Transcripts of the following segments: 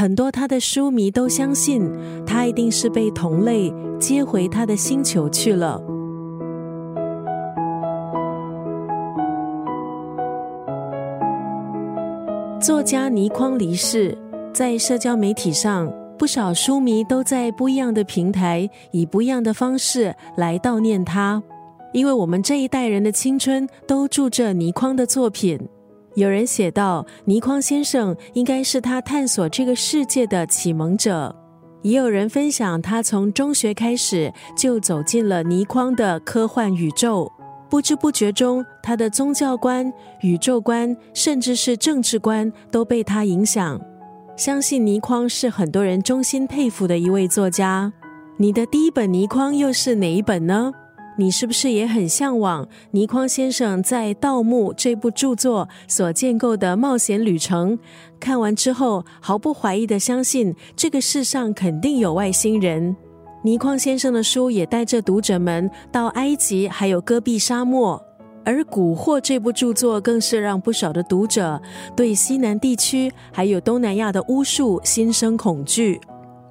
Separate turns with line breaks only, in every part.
很多他的书迷都相信他一定是被同类接回他的星球去了。作家倪匡离世，在社交媒体上，不少书迷都在不一样的平台以不一样的方式来悼念他。因为我们这一代人的青春都住着倪匡的作品。有人写道，倪匡先生应该是他探索这个世界的启蒙者。也有人分享，他从中学开始就走进了倪匡的科幻宇宙。不知不觉中，他的宗教观、宇宙观，甚至是政治观，都被他影响。相信倪匡是很多人衷心佩服的一位作家。你的第一本倪匡又是哪一本呢？你是不是也很向往倪匡先生在《盗墓》这部著作所建构的冒险旅程？看完之后，毫不怀疑的相信这个世上肯定有外星人。倪匡先生的书也带着读者们到埃及，还有戈壁沙漠。而《蛊惑》这部著作更是让不少的读者对西南地区还有东南亚的巫术心生恐惧。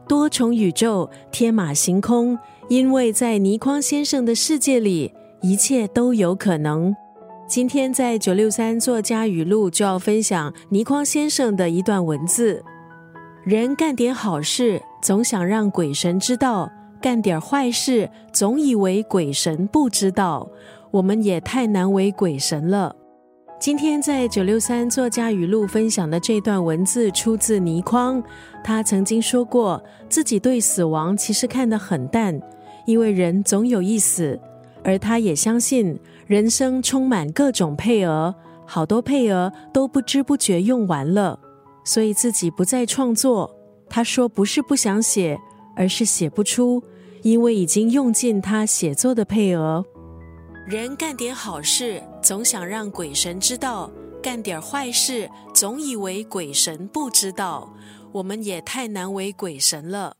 多重宇宙，天马行空，因为在倪匡先生的世界里，一切都有可能。今天在九六三作家语录就要分享倪匡先生的一段文字：人干点好事，总想让鬼神知道。干点坏事，总以为鬼神不知道，我们也太难为鬼神了。今天在九六三作家语录分享的这段文字出自倪匡，他曾经说过自己对死亡其实看得很淡，因为人总有一死，而他也相信人生充满各种配额，好多配额都不知不觉用完了，所以自己不再创作。他说不是不想写。而是写不出，因为已经用尽他写作的配额。人干点好事，总想让鬼神知道；干点坏事，总以为鬼神不知道。我们也太难为鬼神了。